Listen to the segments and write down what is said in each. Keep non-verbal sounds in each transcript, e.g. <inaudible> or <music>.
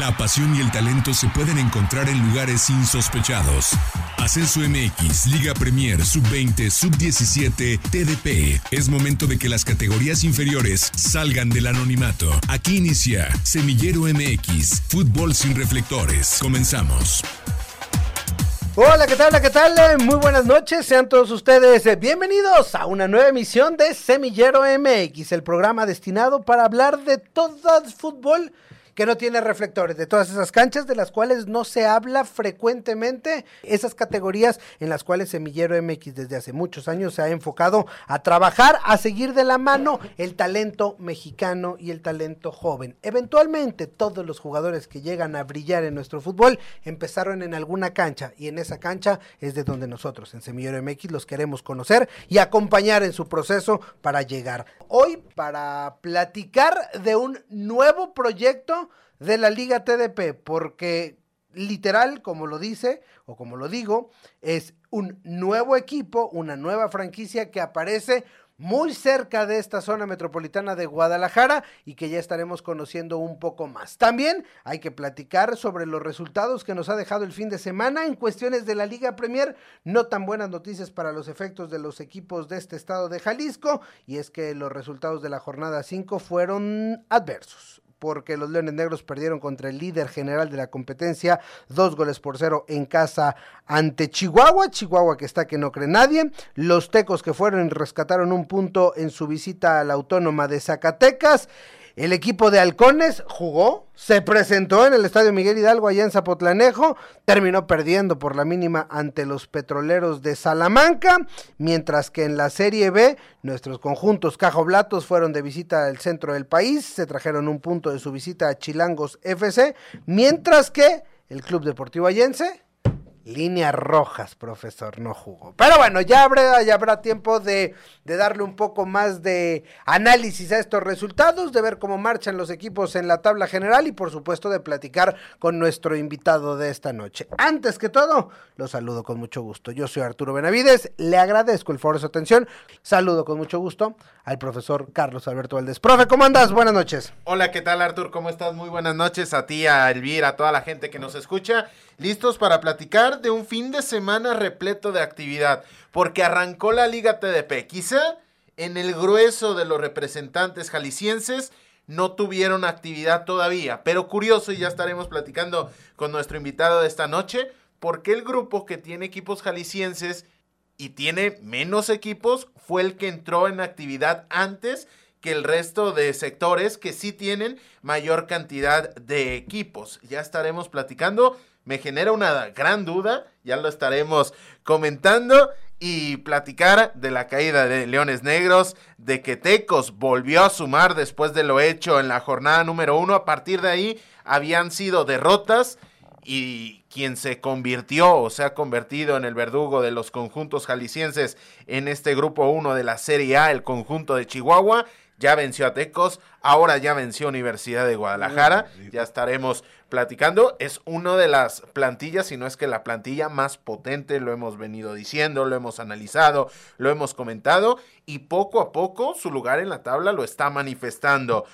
La pasión y el talento se pueden encontrar en lugares insospechados. Ascenso MX, Liga Premier, Sub-20, Sub-17, TDP. Es momento de que las categorías inferiores salgan del anonimato. Aquí inicia Semillero MX, Fútbol sin reflectores. Comenzamos. Hola, ¿qué tal? ¿Qué tal? Eh, Muy buenas noches, sean todos ustedes eh, bienvenidos a una nueva emisión de Semillero MX, el programa destinado para hablar de todo el fútbol que no tiene reflectores, de todas esas canchas de las cuales no se habla frecuentemente, esas categorías en las cuales Semillero MX desde hace muchos años se ha enfocado a trabajar, a seguir de la mano el talento mexicano y el talento joven. Eventualmente todos los jugadores que llegan a brillar en nuestro fútbol empezaron en alguna cancha y en esa cancha es de donde nosotros en Semillero MX los queremos conocer y acompañar en su proceso para llegar. Hoy para platicar de un nuevo proyecto de la Liga TDP, porque literal, como lo dice o como lo digo, es un nuevo equipo, una nueva franquicia que aparece muy cerca de esta zona metropolitana de Guadalajara y que ya estaremos conociendo un poco más. También hay que platicar sobre los resultados que nos ha dejado el fin de semana en cuestiones de la Liga Premier, no tan buenas noticias para los efectos de los equipos de este estado de Jalisco y es que los resultados de la jornada 5 fueron adversos porque los Leones Negros perdieron contra el líder general de la competencia, dos goles por cero en casa ante Chihuahua, Chihuahua que está que no cree nadie, los Tecos que fueron y rescataron un punto en su visita a la Autónoma de Zacatecas, el equipo de Halcones jugó, se presentó en el Estadio Miguel Hidalgo allá en Zapotlanejo, terminó perdiendo por la mínima ante los petroleros de Salamanca, mientras que en la Serie B nuestros conjuntos Cajoblatos fueron de visita al centro del país, se trajeron un punto de su visita a Chilangos FC, mientras que el Club Deportivo Allense líneas rojas, profesor, no jugó. Pero bueno, ya habrá, ya habrá tiempo de, de, darle un poco más de análisis a estos resultados, de ver cómo marchan los equipos en la tabla general y por supuesto de platicar con nuestro invitado de esta noche. Antes que todo, lo saludo con mucho gusto. Yo soy Arturo Benavides, le agradezco el favor de su atención. Saludo con mucho gusto al profesor Carlos Alberto Valdés. Profe, ¿cómo andas? Buenas noches. Hola, ¿qué tal Artur? ¿Cómo estás? Muy buenas noches a ti, a Elvira, a toda la gente que nos escucha. Listos para platicar de un fin de semana repleto de actividad, porque arrancó la Liga TDP. Quizá en el grueso de los representantes jaliscienses no tuvieron actividad todavía, pero curioso y ya estaremos platicando con nuestro invitado de esta noche, porque el grupo que tiene equipos jaliscienses y tiene menos equipos fue el que entró en actividad antes que el resto de sectores que sí tienen mayor cantidad de equipos. Ya estaremos platicando me genera una gran duda, ya lo estaremos comentando y platicar de la caída de Leones Negros, de que Tecos volvió a sumar después de lo hecho en la jornada número uno, a partir de ahí habían sido derrotas y quien se convirtió o se ha convertido en el verdugo de los conjuntos jaliscienses en este grupo 1 de la Serie A, el conjunto de Chihuahua, ya venció a Tecos, ahora ya venció Universidad de Guadalajara, ya estaremos platicando, es una de las plantillas, si no es que la plantilla más potente, lo hemos venido diciendo, lo hemos analizado, lo hemos comentado y poco a poco su lugar en la tabla lo está manifestando.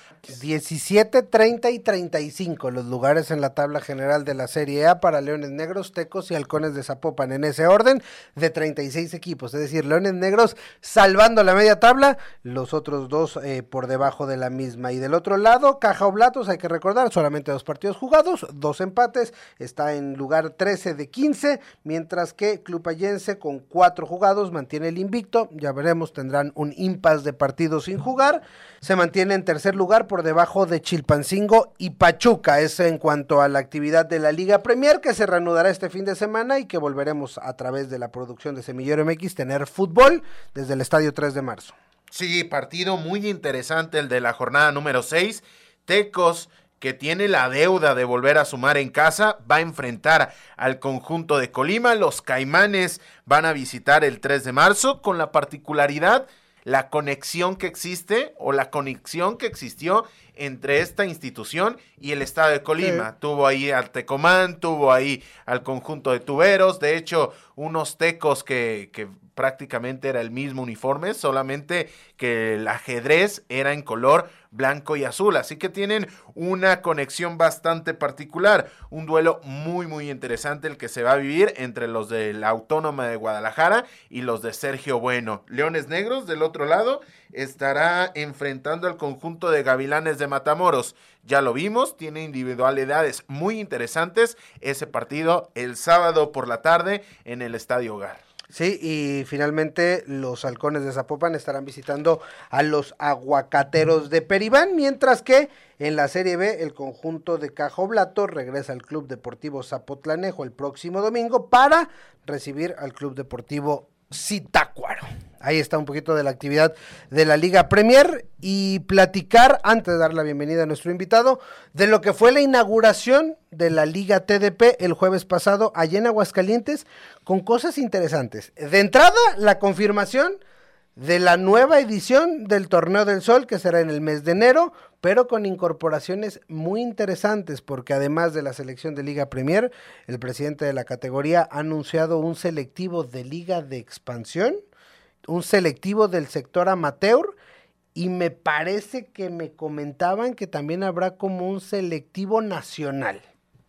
17, 30 y 35 los lugares en la tabla general de la Serie A para Leones Negros, Tecos y Halcones de Zapopan en ese orden de 36 equipos, es decir, Leones Negros salvando la media tabla, los otros dos eh, por debajo de la misma y del otro lado, Caja Oblatos, hay que recordar, solamente dos partidos jugados, dos empates, está en lugar 13 de 15, mientras que Club Allense con cuatro jugados mantiene el invicto, ya veremos, tendrán un impas de partidos sin jugar, se mantiene en tercer lugar por debajo de Chilpancingo y Pachuca, es en cuanto a la actividad de la Liga Premier que se reanudará este fin de semana y que volveremos a través de la producción de Semillero MX tener fútbol desde el estadio 3 de marzo. Sí, partido muy interesante el de la jornada número 6. Tecos que tiene la deuda de volver a sumar en casa, va a enfrentar al conjunto de Colima. Los Caimanes van a visitar el 3 de marzo con la particularidad, la conexión que existe o la conexión que existió entre esta institución y el estado de Colima. Sí. Tuvo ahí al Tecomán, tuvo ahí al conjunto de tuberos, de hecho, unos tecos que, que prácticamente era el mismo uniforme, solamente que el ajedrez era en color blanco y azul. Así que tienen una conexión bastante particular. Un duelo muy, muy interesante el que se va a vivir entre los de la Autónoma de Guadalajara y los de Sergio Bueno. Leones Negros del otro lado estará enfrentando al conjunto de Gavilanes de Matamoros. Ya lo vimos, tiene individualidades muy interesantes ese partido el sábado por la tarde en el Estadio Hogar. Sí, y finalmente los halcones de Zapopan estarán visitando a los aguacateros de Peribán, mientras que en la Serie B el conjunto de Cajoblato regresa al Club Deportivo Zapotlanejo el próximo domingo para recibir al Club Deportivo Zitácuaro. Ahí está un poquito de la actividad de la Liga Premier y platicar, antes de dar la bienvenida a nuestro invitado, de lo que fue la inauguración de la Liga TDP el jueves pasado allá en Aguascalientes con cosas interesantes. De entrada, la confirmación de la nueva edición del Torneo del Sol que será en el mes de enero, pero con incorporaciones muy interesantes porque además de la selección de Liga Premier, el presidente de la categoría ha anunciado un selectivo de Liga de Expansión un selectivo del sector amateur y me parece que me comentaban que también habrá como un selectivo nacional.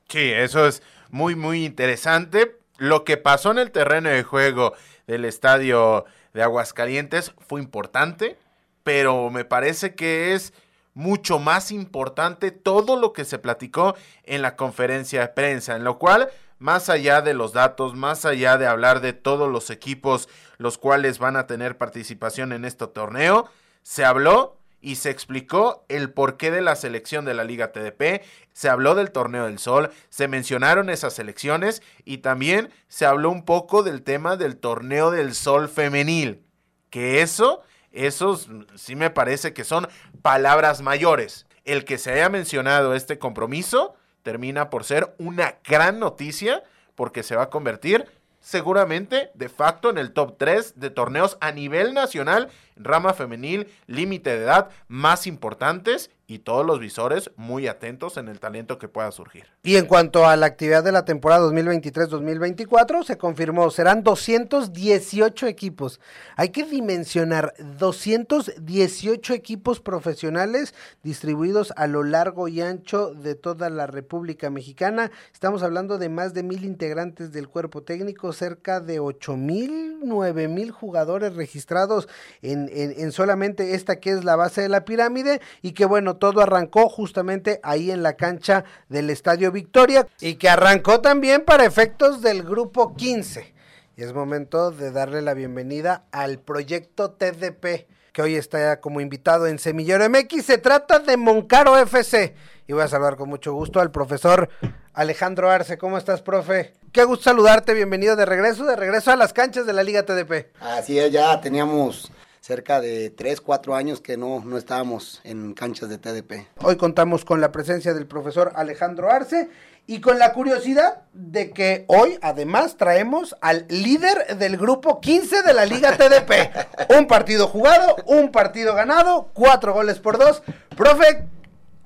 Sí, eso es muy, muy interesante. Lo que pasó en el terreno de juego del estadio de Aguascalientes fue importante, pero me parece que es mucho más importante todo lo que se platicó en la conferencia de prensa, en lo cual más allá de los datos, más allá de hablar de todos los equipos los cuales van a tener participación en este torneo, se habló y se explicó el porqué de la selección de la Liga TDP, se habló del Torneo del Sol, se mencionaron esas selecciones y también se habló un poco del tema del Torneo del Sol femenil, que eso, esos sí me parece que son palabras mayores. El que se haya mencionado este compromiso termina por ser una gran noticia porque se va a convertir seguramente de facto en el top 3 de torneos a nivel nacional, rama femenil, límite de edad más importantes y todos los visores muy atentos en el talento que pueda surgir. Y en cuanto a la actividad de la temporada 2023-2024, se confirmó, serán 218 equipos. Hay que dimensionar 218 equipos profesionales distribuidos a lo largo y ancho de toda la República Mexicana. Estamos hablando de más de mil integrantes del cuerpo técnico, cerca de 8 mil, 9 mil jugadores registrados en, en, en solamente esta que es la base de la pirámide y que bueno, todo arrancó justamente ahí en la cancha del Estadio Victoria y que arrancó también para efectos del grupo 15. Y es momento de darle la bienvenida al proyecto TDP, que hoy está como invitado en Semillero MX. Se trata de Moncaro FC. Y voy a saludar con mucho gusto al profesor Alejandro Arce. ¿Cómo estás, profe? Qué gusto saludarte. Bienvenido de regreso, de regreso a las canchas de la Liga TDP. Así es, ya teníamos cerca de 3, 4 años que no, no estábamos en canchas de TDP. Hoy contamos con la presencia del profesor Alejandro Arce y con la curiosidad de que hoy además traemos al líder del grupo 15 de la Liga TDP. <laughs> un partido jugado, un partido ganado, cuatro goles por dos. Profe,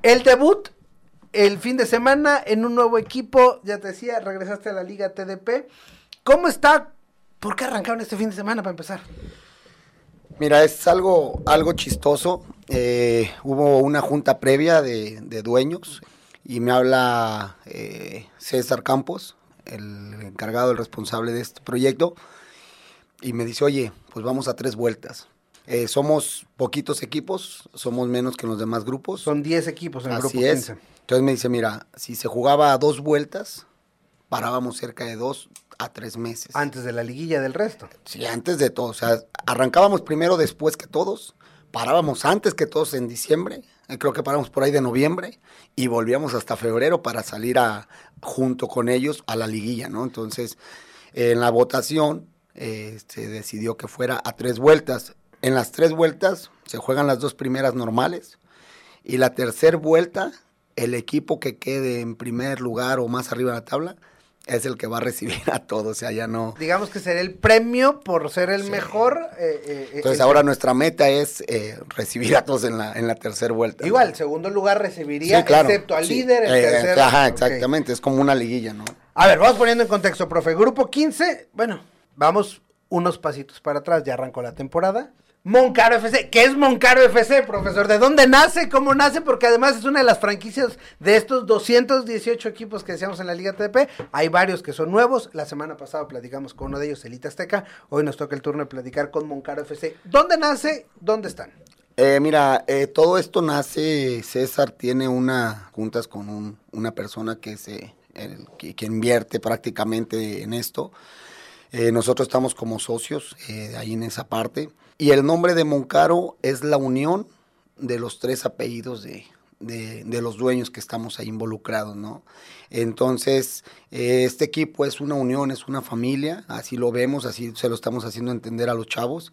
el debut el fin de semana en un nuevo equipo, ya te decía, regresaste a la Liga TDP. ¿Cómo está? ¿Por qué arrancaron este fin de semana para empezar? Mira, es algo, algo chistoso. Eh, hubo una junta previa de, de dueños y me habla eh, César Campos, el encargado, el responsable de este proyecto, y me dice, oye, pues vamos a tres vueltas. Eh, somos poquitos equipos, somos menos que los demás grupos. Son 10 equipos en el Así grupo es. 15. Entonces me dice, mira, si se jugaba a dos vueltas, parábamos cerca de dos a tres meses. Antes de la liguilla del resto. Sí, antes de todo. O sea, arrancábamos primero después que todos, parábamos antes que todos en diciembre, eh, creo que paramos por ahí de noviembre, y volvíamos hasta febrero para salir a, junto con ellos a la liguilla, ¿no? Entonces, en la votación eh, se decidió que fuera a tres vueltas. En las tres vueltas se juegan las dos primeras normales, y la tercera vuelta, el equipo que quede en primer lugar o más arriba de la tabla, es el que va a recibir a todos, o sea, ya no... Digamos que será el premio por ser el mejor. eh, eh, Entonces eh, ahora nuestra meta es eh, recibir a todos en la, en la tercera vuelta. Igual, segundo lugar recibiría, Sí, claro. excepto al Sí. líder, el tercero. Ajá, exactamente, es como una liguilla, ¿no? A ver, vamos poniendo en contexto, profe. Grupo 15, bueno, vamos unos pasitos para atrás, ya arrancó la temporada. Moncaro FC, ¿qué es Moncaro FC, profesor? ¿De dónde nace? ¿Cómo nace? Porque además es una de las franquicias de estos 218 equipos que decíamos en la Liga TDP. Hay varios que son nuevos. La semana pasada platicamos con uno de ellos, Elita Azteca. Hoy nos toca el turno de platicar con Moncaro FC. ¿Dónde nace? ¿Dónde están? Eh, mira, eh, todo esto nace, César tiene una, juntas con un, una persona que, se, que invierte prácticamente en esto. Eh, nosotros estamos como socios eh, ahí en esa parte. Y el nombre de Moncaro es la unión de los tres apellidos de, de, de los dueños que estamos ahí involucrados, ¿no? Entonces, eh, este equipo es una unión, es una familia, así lo vemos, así se lo estamos haciendo entender a los chavos.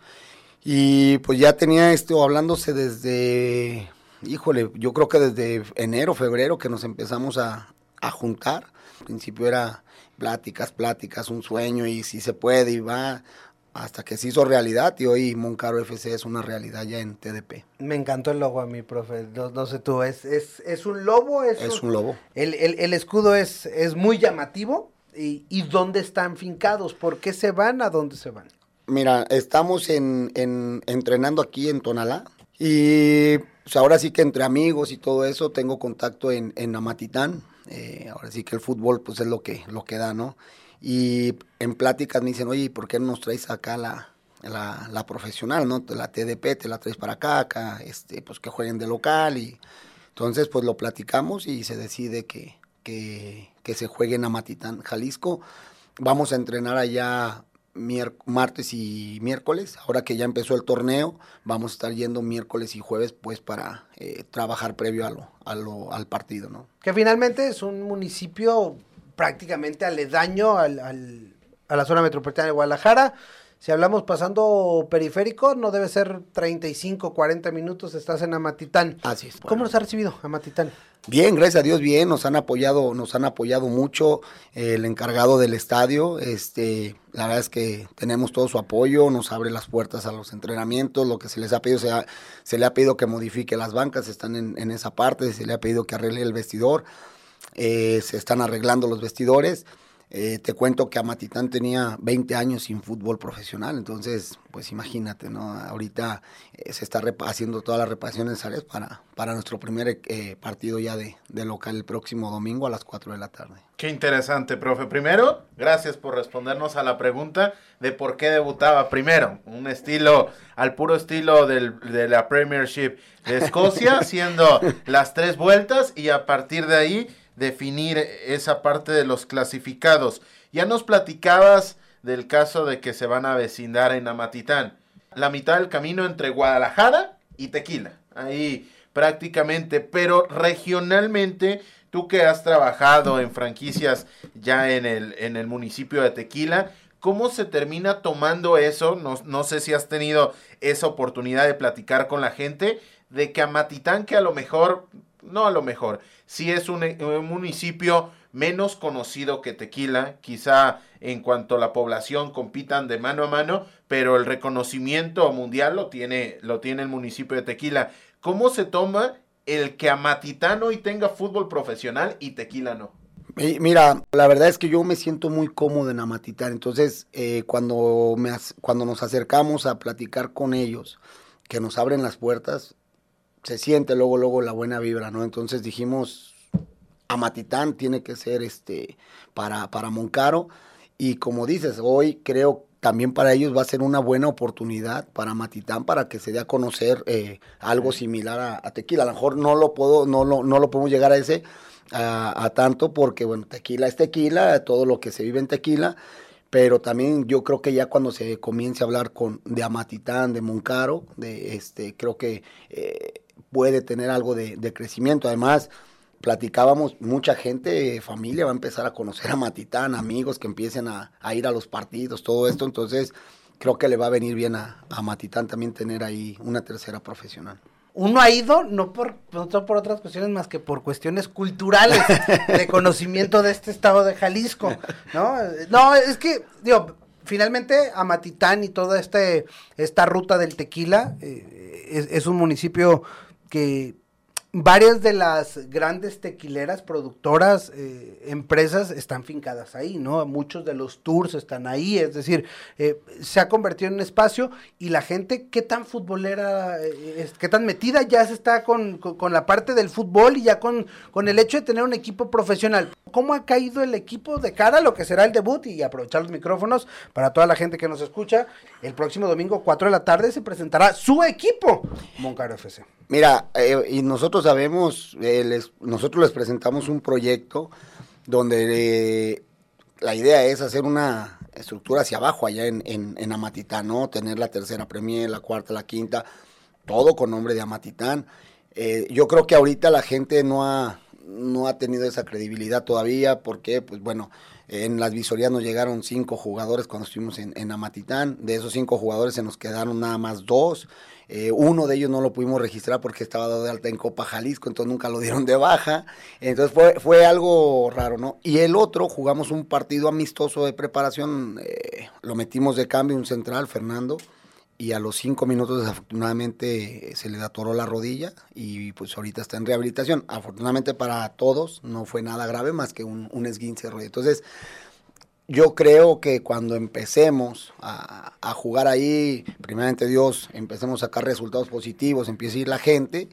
Y pues ya tenía esto hablándose desde, híjole, yo creo que desde enero, febrero que nos empezamos a, a juntar. Al principio era pláticas, pláticas, un sueño y si se puede y va hasta que se hizo realidad y hoy Moncaro FC es una realidad ya en TDP. Me encantó el logo a mí, profe. No, no sé tú, ¿es, es, es un lobo? Es, Es un lobo. El, el- el escudo es, es muy llamativo. Y, ¿Y dónde están fincados? ¿Por qué se van? ¿A dónde se van? Mira, estamos en, en- entrenando aquí en Tonalá y pues, ahora sí que entre amigos y todo eso tengo contacto en, en Amatitán. Eh, ahora sí que el fútbol pues es lo que, lo que da, ¿no? Y en pláticas me dicen, oye, ¿y ¿por qué no nos traes acá la, la, profesional, ¿no? La TDP, te la traes para acá, acá, este, pues que jueguen de local y entonces pues lo platicamos y se decide que, que, que se juegue en Amatitán, Jalisco. Vamos a entrenar allá martes y miércoles. Ahora que ya empezó el torneo, vamos a estar yendo miércoles y jueves pues para eh, trabajar previo a lo, a lo, al partido, ¿no? Que finalmente es un municipio prácticamente aledaño al, al- a la zona metropolitana de Guadalajara. Si hablamos pasando periférico, no debe ser 35, 40 minutos, estás en Amatitán. Así es. ¿Cómo nos ha recibido Amatitán? Bien, gracias a Dios, bien, nos han apoyado, nos han apoyado mucho, eh, el encargado del estadio, este, la verdad es que tenemos todo su apoyo, nos abre las puertas a los entrenamientos, lo que se les ha pedido, se, se le ha pedido que modifique las bancas, están en, en esa parte, se le ha pedido que arregle el vestidor, eh, se están arreglando los vestidores. Eh, te cuento que Amatitán tenía 20 años sin fútbol profesional, entonces, pues imagínate, ¿no? Ahorita eh, se está haciendo todas las reparaciones necesarias para, para nuestro primer eh, partido ya de, de local el próximo domingo a las 4 de la tarde. Qué interesante, profe. Primero, gracias por respondernos a la pregunta de por qué debutaba primero. Un estilo, al puro estilo del- de la Premiership de Escocia, <laughs> haciendo las tres vueltas y a partir de ahí definir esa parte de los clasificados. Ya nos platicabas del caso de que se van a vecindar en Amatitán. La mitad del camino entre Guadalajara y Tequila. Ahí prácticamente, pero regionalmente, tú que has trabajado en franquicias ya en el, en el municipio de Tequila, ¿cómo se termina tomando eso? No, no sé si has tenido esa oportunidad de platicar con la gente, de que Amatitán, que a lo mejor, no a lo mejor, sí es un, un municipio menos conocido que Tequila, quizá en cuanto a la población compitan de mano a mano, pero el reconocimiento mundial lo tiene, lo tiene el municipio de Tequila. ¿Cómo se toma el que Amatitán hoy tenga fútbol profesional y Tequila no? Mira, la verdad es que yo me siento muy cómodo en Amatitán. Entonces, eh, cuando, me, cuando nos acercamos a platicar con ellos, que nos abren las puertas, se siente luego, luego la buena vibra, ¿no? Entonces dijimos, Amatitán tiene que ser este para, para Moncaro. Y como dices, hoy creo también para ellos va a ser una buena oportunidad para Matitán para que se dé a conocer eh, algo similar a, a Tequila. A lo mejor no lo puedo, no lo, no lo podemos llegar a ese, a, a tanto, porque bueno, Tequila es Tequila, todo lo que se vive en Tequila, pero también yo creo que ya cuando se comience a hablar con de Amatitán, de Moncaro, de este, creo que eh, puede tener algo de, de crecimiento. Además, platicábamos, mucha gente, eh, familia va a empezar a conocer a Matitán, amigos que empiecen a, a ir a los partidos, todo esto, entonces creo que le va a venir bien a, a Matitán también tener ahí una tercera profesional. Uno ha ido no por, no por otras cuestiones más que por cuestiones culturales <laughs> de conocimiento de este estado de Jalisco, ¿no? No, es que, digo, finalmente Amatitán y toda este, esta ruta del tequila eh, es, es un municipio que varias de las grandes tequileras, productoras, eh, empresas están fincadas ahí, ¿no? Muchos de los tours están ahí, es decir, eh, se ha convertido en un espacio y la gente, ¿qué tan futbolera, eh, qué tan metida ya se está con, con, la parte del fútbol y ya con, con el hecho de tener un equipo profesional? ¿Cómo ha caído el equipo de cara a lo que será el debut? Y aprovechar los micrófonos para toda la gente que nos escucha. El próximo domingo, 4 de la tarde, se presentará su equipo, Moncaro FC. Mira, y nosotros sabemos, eh, nosotros les presentamos un proyecto donde eh, la idea es hacer una estructura hacia abajo allá en, en, Amatitán, ¿no? Tener la tercera premier, la cuarta, la quinta, todo con nombre de Amatitán. Eh, yo creo que ahorita la gente no ha, no ha tenido esa credibilidad todavía, porque, pues bueno, en las visorías nos llegaron cinco jugadores cuando estuvimos en, en Amatitán. De esos cinco jugadores se nos quedaron nada más dos. Eh, uno de ellos no lo pudimos registrar porque estaba dado de alta en Copa Jalisco, entonces nunca lo dieron de baja. Entonces fue, fue algo raro, ¿no? Y el otro, jugamos un partido amistoso de preparación, eh, lo metimos de cambio, un central, Fernando, y a los cinco minutos desafortunadamente se le atoró la rodilla y pues ahorita está en rehabilitación. Afortunadamente para todos no fue nada grave más que un, un esguince de rodilla. Entonces, yo creo que cuando empecemos a, jugar ahí, primeramente Dios, empecemos a sacar resultados positivos, empiece a ir la gente,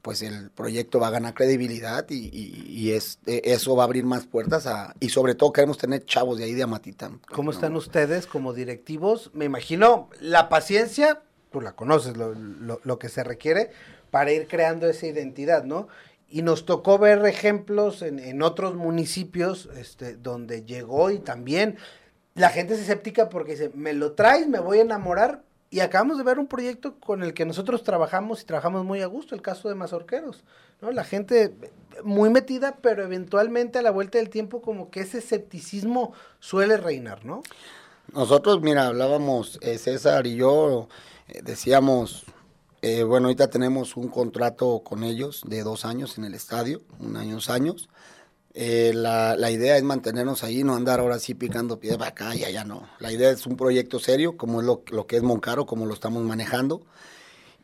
pues el proyecto va a ganar credibilidad y, es, e, eso va a abrir más puertas a, y sobre todo queremos tener chavos de ahí de Amatitán. ¿Cómo están ustedes como directivos? Me imagino la paciencia, tú la conoces, lo, lo que se requiere para ir creando esa identidad, ¿no? Y nos tocó ver ejemplos en, en, otros municipios este, donde llegó y también la gente es escéptica porque dice, me lo traes, me voy a enamorar. Y acabamos de ver un proyecto con el que nosotros trabajamos y trabajamos muy a gusto, el caso de Mazorqueros. ¿no? La gente muy metida, pero eventualmente a la vuelta del tiempo como que ese escepticismo suele reinar, ¿no? Nosotros, mira, hablábamos, eh, César y yo, eh, decíamos, eh, bueno, ahorita tenemos un contrato con ellos de dos años en el estadio, un año, dos años. Eh, la, la, idea es mantenernos ahí, no andar ahora sí picando piedra acá y allá, no. La idea es un proyecto serio, como es lo, lo que es Moncaro, como lo estamos manejando.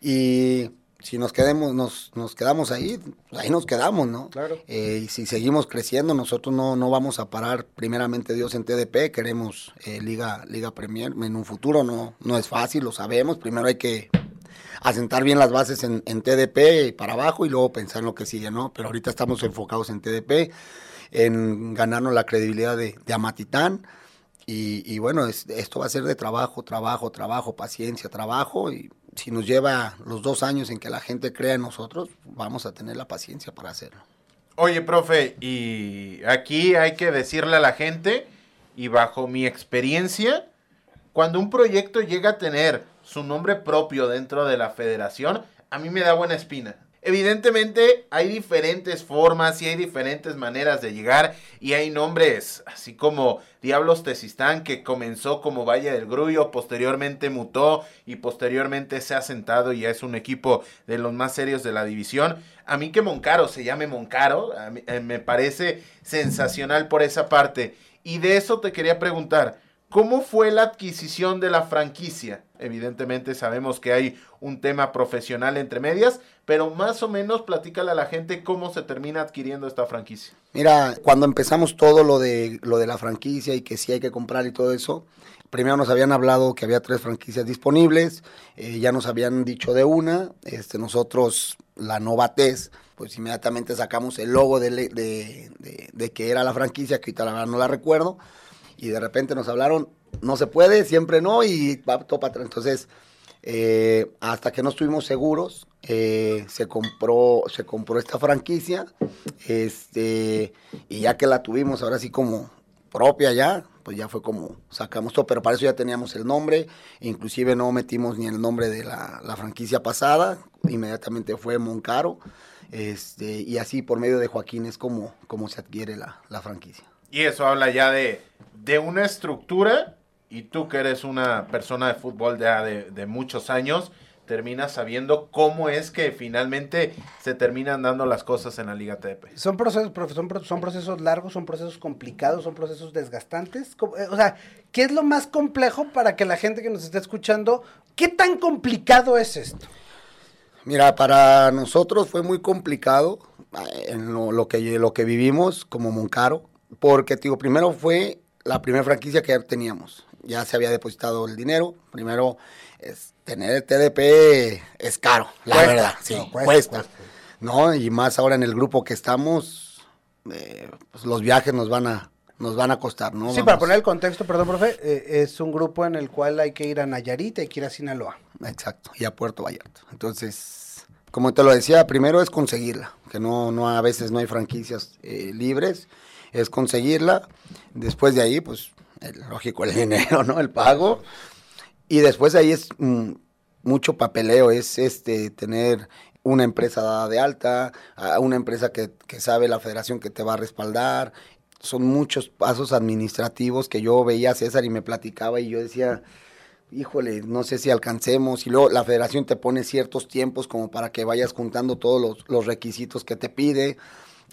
Y si nos, quedemos, nos, nos quedamos ahí, ahí nos quedamos, ¿no? Claro. Eh, y si seguimos creciendo, nosotros no, no vamos a parar, primeramente Dios, en TDP, queremos Liga, Liga Premier en un futuro, no, no es fácil, lo sabemos, primero hay que asentar bien las bases en, TDP para abajo y luego pensar en lo que sigue, ¿no? Pero ahorita estamos enfocados en TDP, en ganarnos la credibilidad de, Amatitán. Y, bueno, esto va a ser de trabajo, trabajo, trabajo, paciencia, trabajo. Y si nos lleva los dos años en que la gente crea en nosotros, vamos a tener la paciencia para hacerlo. Oye, profe, y aquí hay que decirle a la gente, y bajo mi experiencia, cuando un proyecto llega a tener su nombre propio dentro de la federación, a mí me da buena espina. Evidentemente hay diferentes formas y hay diferentes maneras de llegar y hay nombres así como Diablos Tesistán que comenzó como Valle del Grullo, posteriormente mutó y posteriormente se ha sentado y ya es un equipo de los más serios de la división. A mí que Moncaro se llame Moncaro, eh, me parece sensacional por esa parte. Y de eso te quería preguntar, ¿Cómo fue la adquisición de la franquicia? Evidentemente sabemos que hay un tema profesional entre medias, pero más o menos platícale a la gente cómo se termina adquiriendo esta franquicia. Mira, cuando empezamos todo lo de lo de la franquicia y que sí hay que comprar y todo eso, primero nos habían hablado que había tres franquicias disponibles, eh, ya nos habían dicho de una, este, nosotros la Novates, pues inmediatamente sacamos el logo de, de, de, que era la franquicia, que ahorita la verdad no la recuerdo y de repente nos hablaron, no se puede, siempre no, y va todo para atrás. Entonces, eh, hasta que no estuvimos seguros, eh, se compró se compró esta franquicia este y ya que la tuvimos ahora sí como propia ya pues ya fue como sacamos todo pero para eso ya teníamos el nombre inclusive no metimos ni el nombre de la, franquicia pasada inmediatamente fue Moncaro este y así por medio de Joaquín es como, como se adquiere la, la franquicia y eso habla ya de, de una estructura, y tú que eres una persona de fútbol ya de, de muchos años, terminas sabiendo cómo es que finalmente se terminan dando las cosas en la Liga TDP. Son procesos, son, son procesos largos, son procesos complicados, son procesos desgastantes. Eh, o sea, ¿qué es lo más complejo para que la gente que nos esté escuchando, qué tan complicado es esto? Mira, para nosotros fue muy complicado eh, en lo, lo que, lo que vivimos como Moncaro, porque, digo, primero fue la primera franquicia que teníamos. Ya se había depositado el dinero. Primero, es, tener el TDP es caro, la Cuesta, verdad. Sí, no, cuesta, cuesta, cuesta. ¿No? Y más ahora en el grupo que estamos, eh, pues los viajes nos van a, nos van a costar, ¿no? Sí, Vamos- para poner el contexto, perdón, profe, eh, es un grupo en el cual hay que ir a Nayarit, hay que ir a Sinaloa. Exacto, y a Puerto Vallarta. Entonces, como te lo decía, primero es conseguirla, que no, no a veces no hay franquicias eh, libres, es conseguirla. Después de ahí, pues, el- lógico, el <laughs> dinero, ¿no? El pago. Y después de ahí es mm, mucho papeleo, es este tener una empresa dada de alta, una empresa que, que sabe la federación que te va a respaldar. Son muchos pasos administrativos que yo veía a César y me platicaba y yo decía, híjole, no sé si alcancemos. Y luego la federación te pone ciertos tiempos como para que vayas juntando todos los, los requisitos que te pide.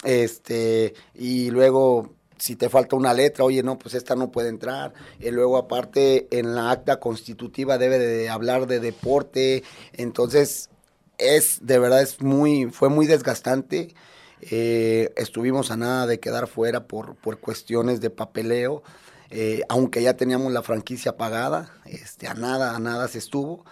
Este, y luego, si te falta una letra, oye, no, pues esta no puede entrar. Y luego, aparte, en la acta constitutiva debe de hablar de deporte. Entonces, es, de verdad, es muy, fue muy desgastante. Eh, estuvimos a nada de quedar fuera por, por cuestiones de papeleo. Eh, aunque ya teníamos la franquicia pagada, este, a nada, a nada se estuvo.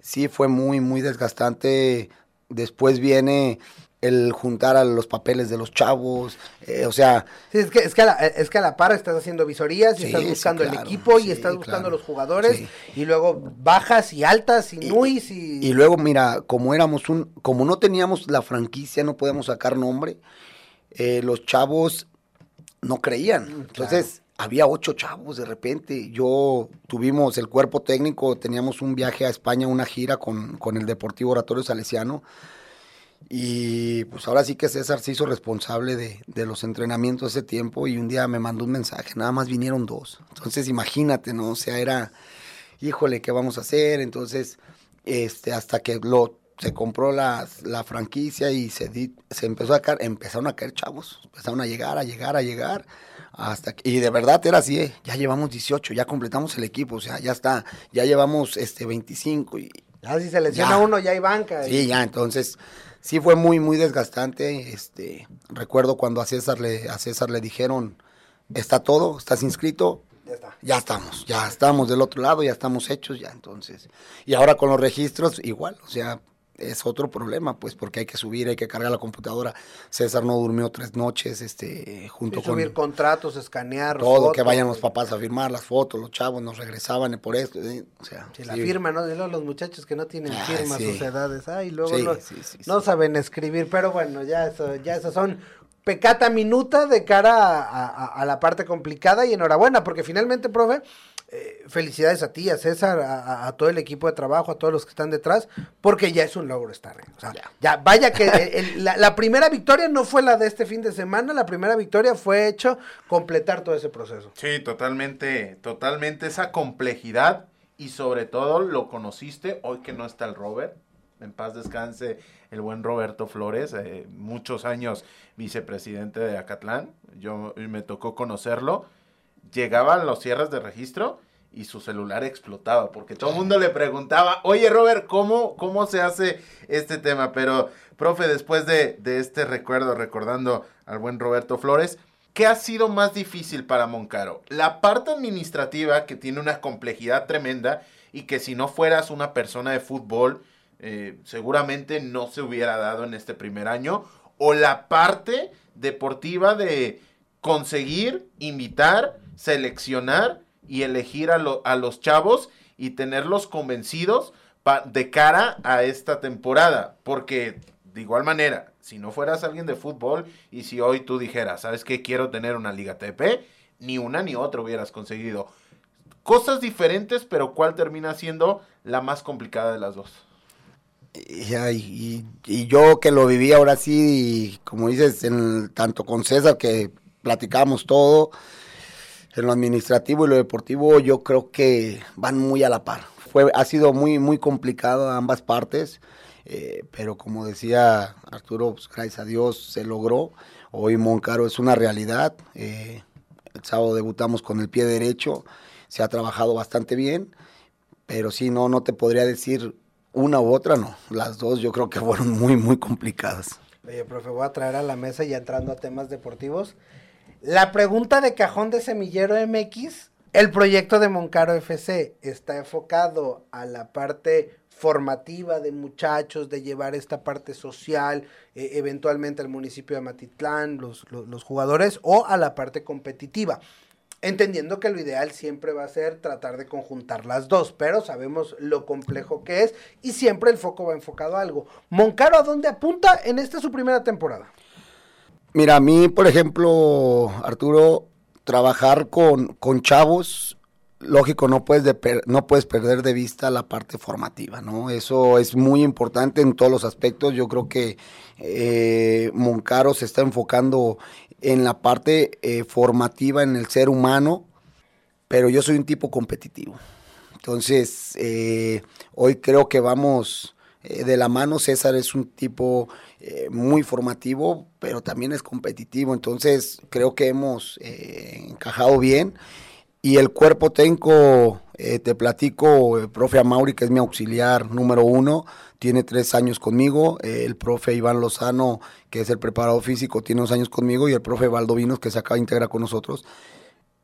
Sí, fue muy, muy desgastante. Después viene el juntar a los papeles de los chavos, eh, o sea, Sí, es que, es, que a la, es que a la par estás haciendo visorías y Sí, estás sí, buscando el equipo y estás buscando claro, los jugadores y luego bajas y altas y, Y- nuis y... Y luego, mira, como éramos un, como no teníamos la franquicia, no podíamos sacar nombre, eh, los chavos no creían. Entonces, había ocho chavos de repente. Yo tuvimos el cuerpo técnico, teníamos un viaje a España, una gira con, con el Deportivo Oratorio Salesiano. Y pues ahora sí que César se hizo responsable de, de los entrenamientos ese tiempo y un día me mandó un mensaje, nada más vinieron dos. Entonces imagínate, ¿no? O sea, era, híjole, ¿qué vamos a hacer? Entonces, este, hasta que lo, se compró la, la franquicia y se, di- se empezó a caer, empezaron a caer chavos, empezaron a llegar, a llegar, a llegar, hasta que, y de verdad era así, ¿eh? ya llevamos 18, ya completamos el equipo, o sea, ya está, ya llevamos este 25 y Ya si se lesiona Ya. uno ya hay banca. y- Sí, ya, entonces sí fue muy, muy desgastante. Este, recuerdo cuando a César le, a César le dijeron, está todo, estás inscrito, Ya está. ya estamos, ya estamos del otro lado, ya estamos hechos, ya entonces. Y ahora con los registros, igual, o sea, es otro problema, pues, porque hay que subir, hay que cargar la computadora. César no durmió tres noches, este, junto con subir contratos, escanear. todo, fotos, que vayan los papás a firmar las fotos, los chavos nos regresaban por esto, eh, o sea. Sí, la firma, ¿no? Y luego los muchachos que no tienen Ah, firma sus edades. Ay, luego Sí, no, sí, sí, no saben escribir, pero bueno, ya eso, ya eso son pecata minuta de cara a, a- a la parte complicada y enhorabuena, porque finalmente, profe, eh, felicidades a ti, a César, a, a- a todo el equipo de trabajo, a todos los que están detrás, porque ya es un logro estar. ¿eh? O sea, ya. Ya. vaya que el- el- la, la primera victoria no fue la de este fin de semana, la primera victoria fue hecho completar todo ese proceso. Sí, totalmente, totalmente esa complejidad y sobre todo lo conociste hoy que no está el Robert. En paz descanse el buen Roberto Flores, eh, muchos años vicepresidente de Acatlán. Yo me tocó conocerlo. Llegaba a los cierres de registro y su celular explotaba porque todo el mundo le preguntaba, oye Robert, ¿cómo, cómo se hace este tema? Pero, profe, después de, de este recuerdo, recordando al buen Roberto Flores, ¿qué ha sido más difícil para Moncaro? La parte administrativa, que tiene una complejidad tremenda y que si no fueras una persona de fútbol, eh, seguramente no se hubiera dado en este primer año, o la parte deportiva de conseguir, invitar, seleccionar y elegir a, lo- a los chavos y tenerlos convencidos pa- de cara a esta temporada. Porque de igual manera, si no fueras alguien de fútbol y si hoy tú dijeras, ¿sabes qué? Quiero tener una liga TP, ni una ni otra hubieras conseguido. Cosas diferentes, pero ¿cuál termina siendo la más complicada de las dos? Y, y yo que lo viví ahora sí, y como dices, en, tanto con César que platicamos todo, en lo administrativo y lo deportivo, yo creo que van muy a la par. Fue, ha sido muy, muy complicado ambas partes, eh, pero como decía Arturo, pues, gracias a Dios se logró. Hoy Moncaro es una realidad. eh, el sábado debutamos con el pie derecho, se ha trabajado bastante bien, pero sí, no, no te podría decir una u otra no. Las dos yo creo que <laughs> fueron muy, muy complicadas. Oye, profe, voy a traer a la mesa ya entrando a temas deportivos. La pregunta de cajón de Semillero MX, el proyecto de Moncaro FC está enfocado a la parte formativa de muchachos, de llevar esta parte social, eh, eventualmente al municipio de Matitlán, los, los, los jugadores, o a la parte competitiva. Entendiendo que lo ideal siempre va a ser tratar de conjuntar las dos, pero sabemos lo complejo que es y siempre el foco va enfocado a algo. Moncaro, ¿a dónde apunta en esta su primera temporada? Mira, a mí, por ejemplo, Arturo, trabajar con, con chavos, lógico, no puedes, no puedes perder de vista la parte formativa, ¿no? Eso es muy importante en todos los aspectos. Yo creo que eh, Moncaro se está enfocando en la parte eh, formativa, en el ser humano, pero yo soy un tipo competitivo. Entonces, eh, hoy creo que vamos de la mano. César es un tipo eh, muy formativo, pero también es competitivo. Entonces, creo que hemos encajado bien. Y el cuerpo técnico, te platico, el profe Amauri, que es mi auxiliar número uno, tiene tres años conmigo, eh, el profe Iván Lozano, que es el preparado físico, tiene dos años conmigo, y el profe Valdovinos, que se acaba de integrar con nosotros,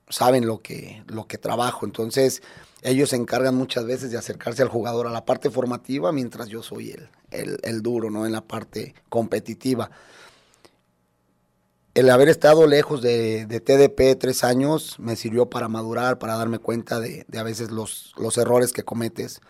saben lo que, lo que trabajo. Entonces, ellos se encargan muchas veces de acercarse al jugador a la parte formativa, mientras yo soy el, el, el duro, ¿no? En la parte competitiva. El haber estado lejos de, TDP tres años me sirvió para madurar, para darme cuenta de, de a veces los, los errores que cometes.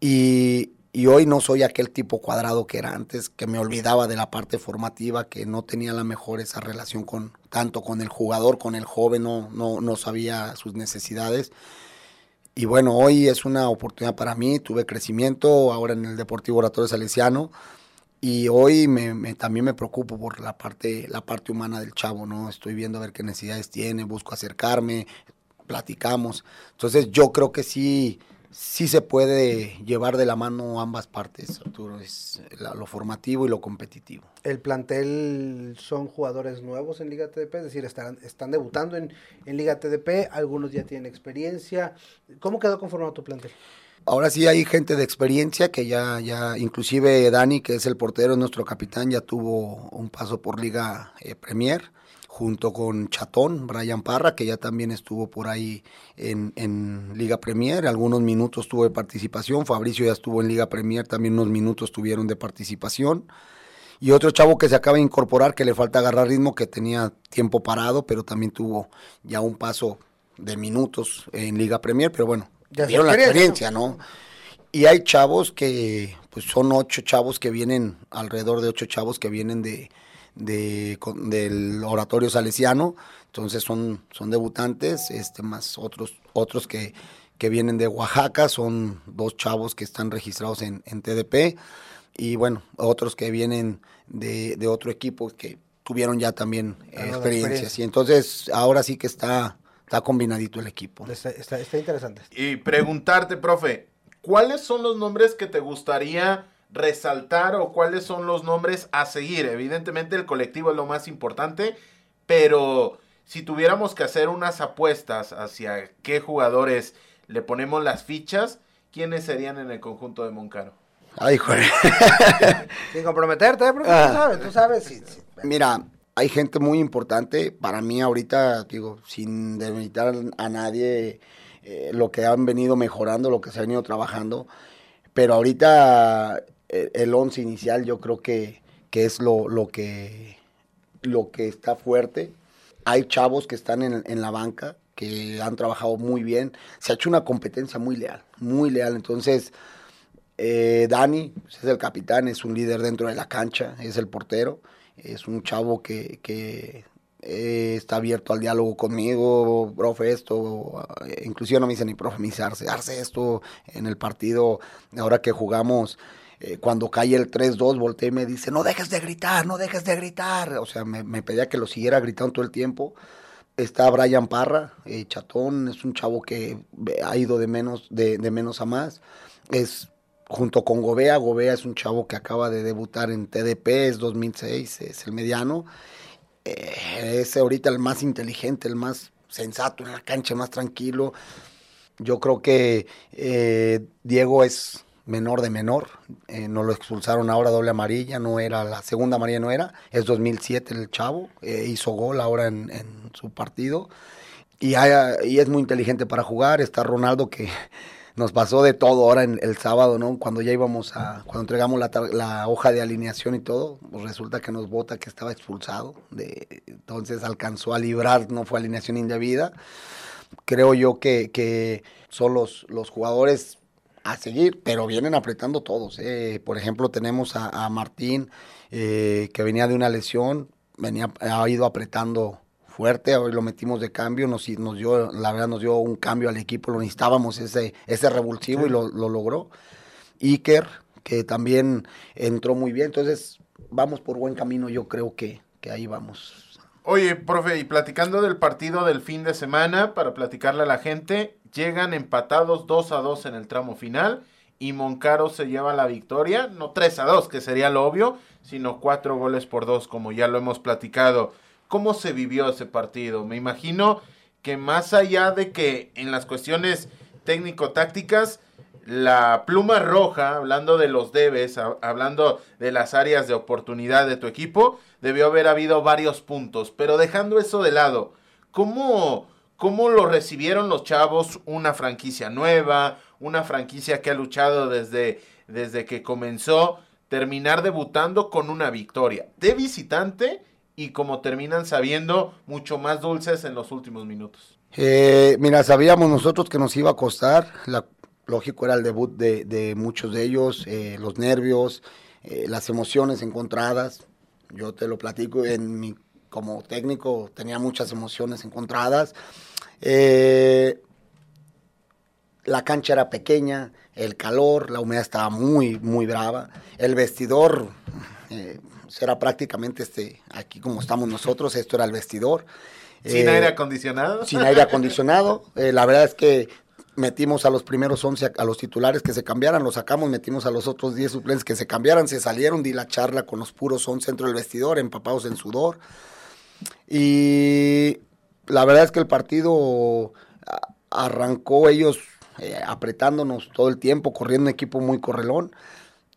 Y, y hoy no soy aquel tipo cuadrado que era antes, que me olvidaba de la parte formativa, que no tenía la mejor esa relación con tanto con el jugador, con el joven, no, no, no sabía sus necesidades. Y bueno, hoy es una oportunidad para mí, tuve crecimiento ahora en el Deportivo Oratorio Salesiano y hoy me, también me preocupo por la parte, la parte humana del chavo, ¿no? Estoy viendo a ver qué necesidades tiene, busco acercarme, platicamos. Entonces yo creo que sí, sí se puede llevar de la mano ambas partes, Arturo, es lo formativo y lo competitivo. ¿El plantel son jugadores nuevos en Liga TDP? Es decir, están, están debutando en, en Liga TDP, algunos ya tienen experiencia. ¿Cómo quedó conformado tu plantel? Ahora sí hay gente de experiencia que ya, ya, inclusive Dani, que es el portero, nuestro capitán, ya tuvo un paso por Liga eh, Premier junto con Chatón, Brian Parra, que ya también estuvo por ahí en, en, Liga Premier, algunos minutos tuvo de participación, Fabricio ya estuvo en Liga Premier, también unos minutos tuvieron de participación, y otro chavo que se acaba de incorporar, que le falta agarrar ritmo, que tenía tiempo parado, pero también tuvo ya un paso de minutos en Liga Premier, pero bueno, ya vieron la experiencia, ¿no? Y hay chavos que, pues son ocho chavos que vienen, alrededor de ocho chavos que vienen de, de, con, del oratorio salesiano, entonces son, son debutantes, este, más otros, otros que, que vienen de Oaxaca, son dos chavos que están registrados en, en TDP, y bueno, otros que vienen de, de, otro equipo que tuvieron ya también eh, experiencias. Y entonces ahora sí que está, está combinadito el equipo. Está, está, está interesante. Y preguntarte, profe, ¿cuáles son los nombres que te gustaría resaltar o cuáles son los nombres a seguir. Evidentemente el colectivo es lo más importante, pero si tuviéramos que hacer unas apuestas hacia qué jugadores le ponemos las fichas, ¿quiénes serían en el conjunto de Moncaro? Ay, joder. <laughs> Sin comprometerte, ¿eh? ah. tú sabes, tú sabes. Sí, sí. Mira, hay gente muy importante. Para mí ahorita, digo, sin demeritar a nadie, eh, lo que han venido mejorando, lo que se ha venido trabajando. Pero ahorita el once inicial yo creo que, que es lo, lo, que, lo que está fuerte. Hay chavos que están en, en, la banca, que han trabajado muy bien. Se ha hecho una competencia muy leal, muy leal. Entonces, eh, Dani pues, es el capitán, es un líder dentro de la cancha, es el portero. Es un chavo que, que eh, está abierto al diálogo conmigo, profe, esto, eh, inclusive no me dice ni profe, me dice Arce, Arce esto en el partido, ahora que jugamos eh, cuando cae el 3-2, volteé y me dice, no dejes de gritar, no dejes de gritar. O sea, me, pedía que lo siguiera gritando todo el tiempo. Está Brian Parra, eh, chatón, es un chavo que ha ido de menos, de, de menos a más. Es junto con Gobea, Gobea es un chavo que acaba de debutar en TDP, es 2006, es el mediano. Eh, es ahorita el más inteligente, el más sensato en la cancha, más tranquilo. Yo creo que Diego es menor de menor. Eh, nos lo expulsaron ahora doble amarilla, no era, la segunda amarilla no era, es 2007 el chavo, eh, hizo gol ahora en, su partido. Y, y, es muy inteligente para jugar, está Ronaldo que <laughs> nos pasó de todo ahora en el sábado, ¿no? Cuando ya íbamos a, cuando entregamos la, la hoja de alineación y todo, pues resulta que nos vota que estaba expulsado, de, entonces alcanzó a librar, no fue alineación indebida. Creo yo que, que son los, los jugadores a seguir, pero vienen apretando todos. Eh. Por ejemplo, tenemos a, a Martín, eh, que venía de una lesión, venía, ha ido apretando fuerte, hoy lo metimos de cambio, nos, nos dio, la verdad nos dio un cambio al equipo, lo necesitábamos ese, ese revulsivo sí. y lo, lo, logró. Iker, que también entró muy bien, entonces vamos por buen camino, yo creo que, que ahí vamos. Oye, profe, y platicando del partido del fin de semana, para platicarle a la gente, llegan empatados 2 a 2 en el tramo final y Moncaro se lleva la victoria, no 3 a 2, que sería lo obvio, sino 4 goles por 2, como ya lo hemos platicado. ¿Cómo se vivió ese partido? Me imagino que más allá de que en las cuestiones técnico-tácticas, la pluma roja, hablando de los debes, hablando de las áreas de oportunidad de tu equipo, debió haber habido varios puntos. Pero dejando eso de lado, ¿cómo, cómo lo recibieron los chavos? Una franquicia nueva, una franquicia que ha luchado desde, desde que comenzó, terminar debutando con una victoria de visitante y como terminan sabiendo, mucho más dulces en los últimos minutos. Eh, mira, sabíamos nosotros que nos iba a costar, la, lógico era el debut de, de muchos de ellos, eh, los nervios, eh, las emociones encontradas. Yo te lo platico, en mi, como técnico tenía muchas emociones encontradas. Eh, la cancha era pequeña, el calor, la humedad estaba muy, muy brava. El vestidor eh, era prácticamente este, aquí como estamos nosotros, esto era el vestidor. ¿Sin eh, aire acondicionado? Sin aire acondicionado. Eh, la verdad es que metimos a los primeros 11, a los titulares que se cambiaran, los sacamos, metimos a los otros 10 suplentes que se cambiaran, se salieron, di la charla con los puros 11 dentro del vestidor, empapados en sudor. Y la verdad es que el partido arrancó ellos eh, apretándonos todo el tiempo, corriendo un equipo muy correlón.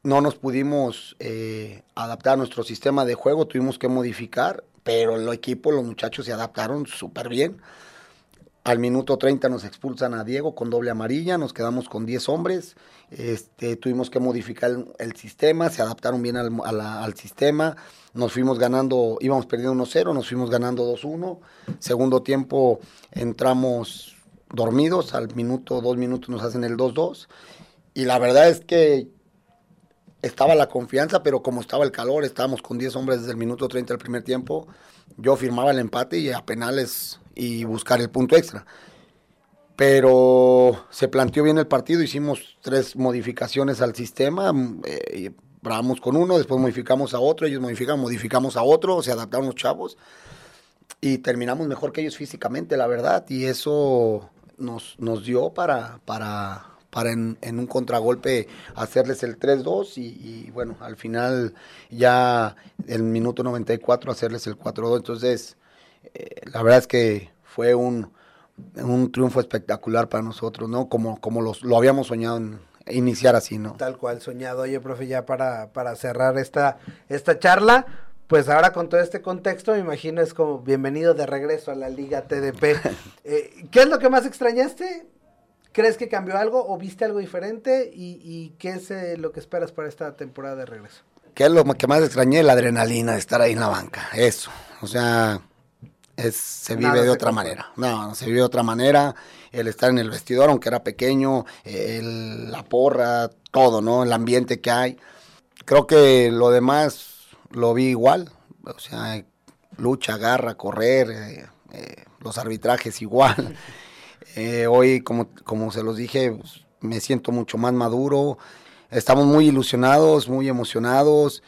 No nos pudimos eh, adaptar a nuestro sistema de juego, tuvimos que modificar, pero el equipo, los muchachos se adaptaron súper bien. Al minuto 30 nos expulsan a Diego con doble amarilla, nos quedamos con 10 hombres, este, tuvimos que modificar el, sistema, se adaptaron bien al, al, sistema, nos fuimos ganando, íbamos perdiendo 1-0, nos fuimos ganando 2-1, segundo tiempo entramos dormidos, al minuto, dos minutos nos hacen el 2-2. Y la verdad es que estaba la confianza, pero como estaba el calor, estábamos con 10 hombres desde el minuto 30 del primer tiempo, yo firmaba el empate y a penales y buscar el punto extra. Pero se planteó bien el partido, hicimos tres modificaciones al sistema, eh, probamos con uno, después modificamos a otro, ellos modifican, modificamos a otro, se adaptaron los chavos y terminamos mejor que ellos físicamente, la verdad, y eso nos, nos dio para, para, para en, en, un contragolpe hacerles el 3-2 y, y, bueno, al final ya el minuto 94 hacerles el 4-2. Entonces, eh, la verdad es que fue un, un triunfo espectacular para nosotros, ¿no? Como, como los, lo habíamos soñado en, iniciar así, ¿no? Tal cual soñado. Oye, profe, ya para, para cerrar esta, esta charla, pues ahora con todo este contexto, me imagino es como bienvenido de regreso a la Liga TDP. <laughs> Eh, ¿Qué es lo que más extrañaste? ¿Crees que cambió algo o viste algo diferente? ¿Y, y qué es eh, lo que esperas para esta temporada de regreso? ¿Qué es lo que más extrañé? La adrenalina de estar ahí en la banca. Eso. O sea, es, se vive Nada de otra manera. No, se vive de otra manera. El estar en el vestidor, aunque era pequeño, el, la porra, todo, ¿no? El ambiente que hay. Creo que lo demás lo vi igual, o sea, lucha, garra, correr, eh, eh, los arbitrajes igual. <laughs> Eh, hoy, como, como se los dije, pues, me siento mucho más maduro, estamos muy ilusionados, muy emocionados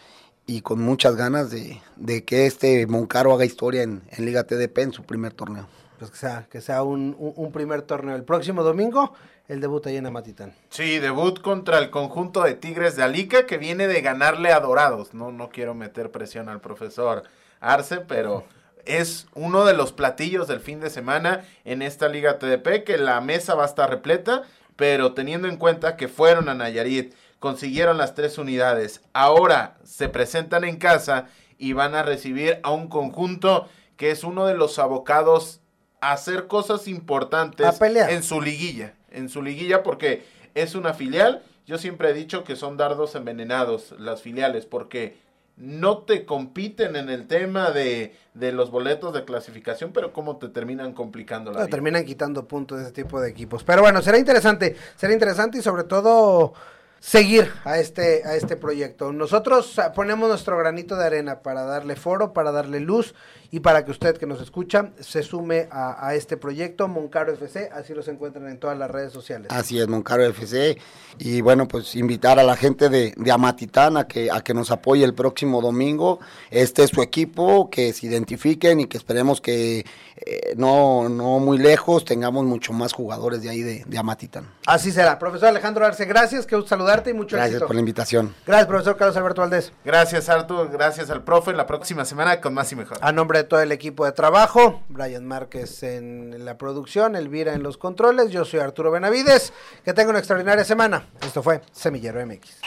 y con muchas ganas de, de que este Moncaro haga historia en, en, Liga TDP en su primer torneo. Pues que sea, que sea un, un, un primer torneo. El próximo domingo el debut ahí en Amatitán. Sí, debut contra el conjunto de Tigres de Alica que viene de ganarle a Dorados. No, no quiero meter presión al profesor Arce, pero es uno de los platillos del fin de semana en esta Liga TDP, que la mesa va a estar repleta, pero teniendo en cuenta que fueron a Nayarit consiguieron las tres unidades. Ahora se presentan en casa y van a recibir a un conjunto que es uno de los abocados a hacer cosas importantes en su liguilla. En su liguilla porque es una filial. Yo siempre he dicho que son dardos envenenados las filiales porque no te compiten en el tema de, de, los boletos de clasificación, pero cómo te terminan complicando la vida. Terminan quitando puntos de ese tipo de equipos. Pero bueno, será interesante, será interesante y sobre todo seguir a este, a este proyecto. Nosotros ponemos nuestro granito de arena para darle foro, para darle luz y para que usted que nos escucha se sume a, este proyecto, Moncaro FC, así los encuentran en todas las redes sociales. Así es, Moncaro FC, y bueno, pues invitar a la gente de, de Amatitán a que, a que nos apoye el próximo domingo, este es su equipo, que se identifiquen y que esperemos que eh, no, no muy lejos tengamos mucho más jugadores de ahí de, de Amatitán. Así será. Profesor Alejandro Arce, gracias, que saludarte y mucho Gracias por la invitación. Gracias, profesor Carlos Alberto Valdés. Gracias, Artur, gracias al profe, la próxima semana con más y mejor. A de todo el equipo de trabajo, Brian Márquez en la producción, Elvira en los controles, yo soy Arturo Benavides, que tenga una extraordinaria semana. Esto fue Semillero MX.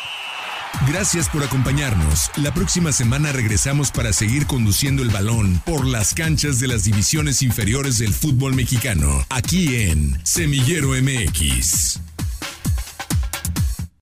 Gracias por acompañarnos. La próxima semana regresamos para seguir conduciendo el balón por las canchas de las divisiones inferiores del fútbol mexicano, aquí en Semillero MX.